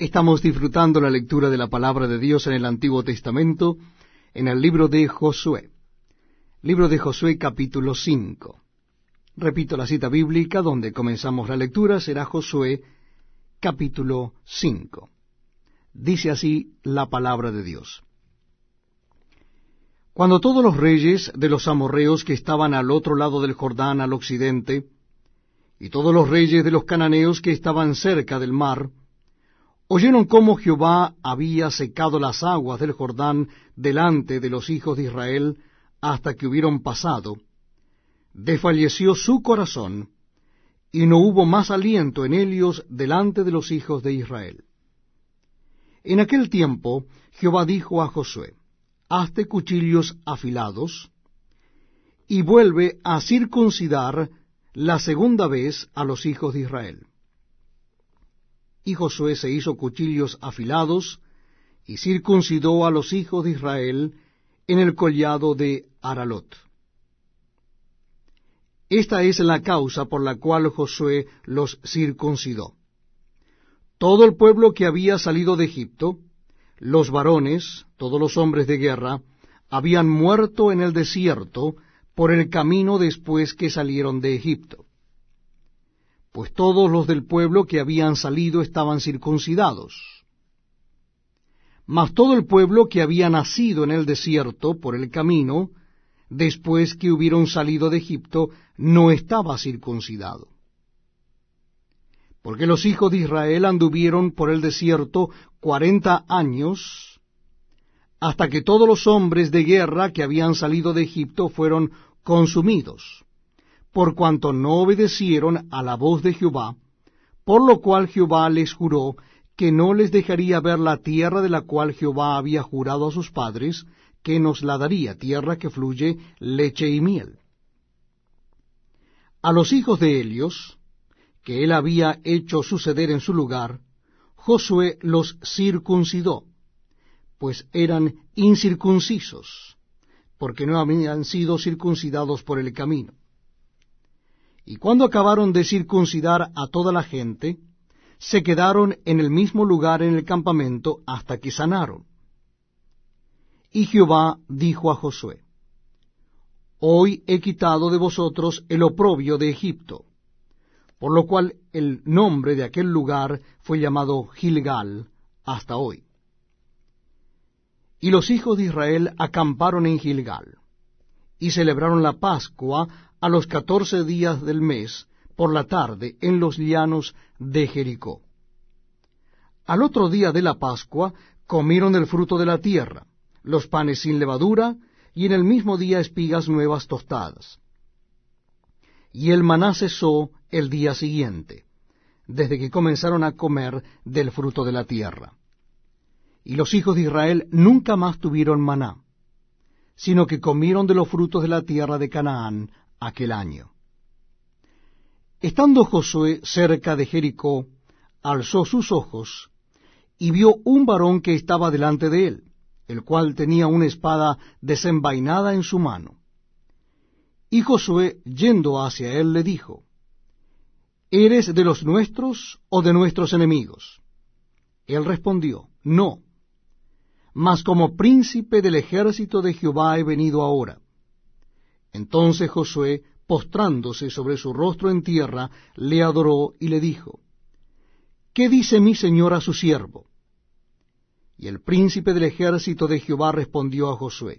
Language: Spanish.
Estamos disfrutando la lectura de la palabra de Dios en el Antiguo Testamento, en el libro de Josué. Libro de Josué capítulo 5. Repito la cita bíblica donde comenzamos la lectura, será Josué capítulo 5. Dice así la palabra de Dios. Cuando todos los reyes de los amorreos que estaban al otro lado del Jordán al occidente, y todos los reyes de los cananeos que estaban cerca del mar, oyeron cómo Jehová había secado las aguas del Jordán delante de los hijos de Israel hasta que hubieron pasado, desfalleció su corazón, y no hubo más aliento en ellos delante de los hijos de Israel. En aquel tiempo Jehová dijo a Josué, Hazte cuchillos afilados, y vuelve a circuncidar la segunda vez a los hijos de Israel. Y Josué se hizo cuchillos afilados, y circuncidó a los hijos de Israel en el collado de Aralot. Esta es la causa por la cual Josué los circuncidó. Todo el pueblo que había salido de Egipto, los varones, todos los hombres de guerra, habían muerto en el desierto por el camino después que salieron de Egipto. Pues todos los del pueblo que habían salido estaban circuncidados. Mas todo el pueblo que había nacido en el desierto por el camino, después que hubieron salido de Egipto, no estaba circuncidado. Porque los hijos de Israel anduvieron por el desierto cuarenta años, hasta que todos los hombres de guerra que habían salido de Egipto fueron consumidos, por cuanto no obedecieron a la voz de Jehová, por lo cual Jehová les juró que no les dejaría ver la tierra de la cual Jehová había jurado a sus padres, que nos la daría, tierra que fluye leche y miel. A los hijos de Helios, que él había hecho suceder en su lugar, Josué los circuncidó, pues eran incircuncisos, porque no habían sido circuncidados por el camino. Y cuando acabaron de circuncidar a toda la gente, se quedaron en el mismo lugar en el campamento hasta que sanaron. Y Jehová dijo a Josué, Hoy he quitado de vosotros el oprobio de Egipto, por lo cual el nombre de aquel lugar fue llamado Gilgal hasta hoy. Y los hijos de Israel acamparon en Gilgal, y celebraron la Pascua a los catorce días del mes, por la tarde, en los llanos de Jericó. Al otro día de la Pascua comieron el fruto de la tierra, los panes sin levadura, y en el mismo día espigas nuevas tostadas. Y el maná cesó el día siguiente, desde que comenzaron a comer del fruto de la tierra. Y los hijos de Israel nunca más tuvieron maná, sino que comieron de los frutos de la tierra de Canaán aquel año. Estando Josué cerca de Jericó, alzó sus ojos y vio un varón que estaba delante de él, el cual tenía una espada desenvainada en su mano. Y Josué, yendo hacia él, le dijo, ¿Eres de los nuestros o de nuestros enemigos? Él respondió, No, mas como príncipe del ejército de Jehová he venido ahora. Entonces Josué, postrándose sobre su rostro en tierra, le adoró y le dijo, ¿Qué dice mi señor a su siervo? Y el príncipe del ejército de Jehová respondió a Josué,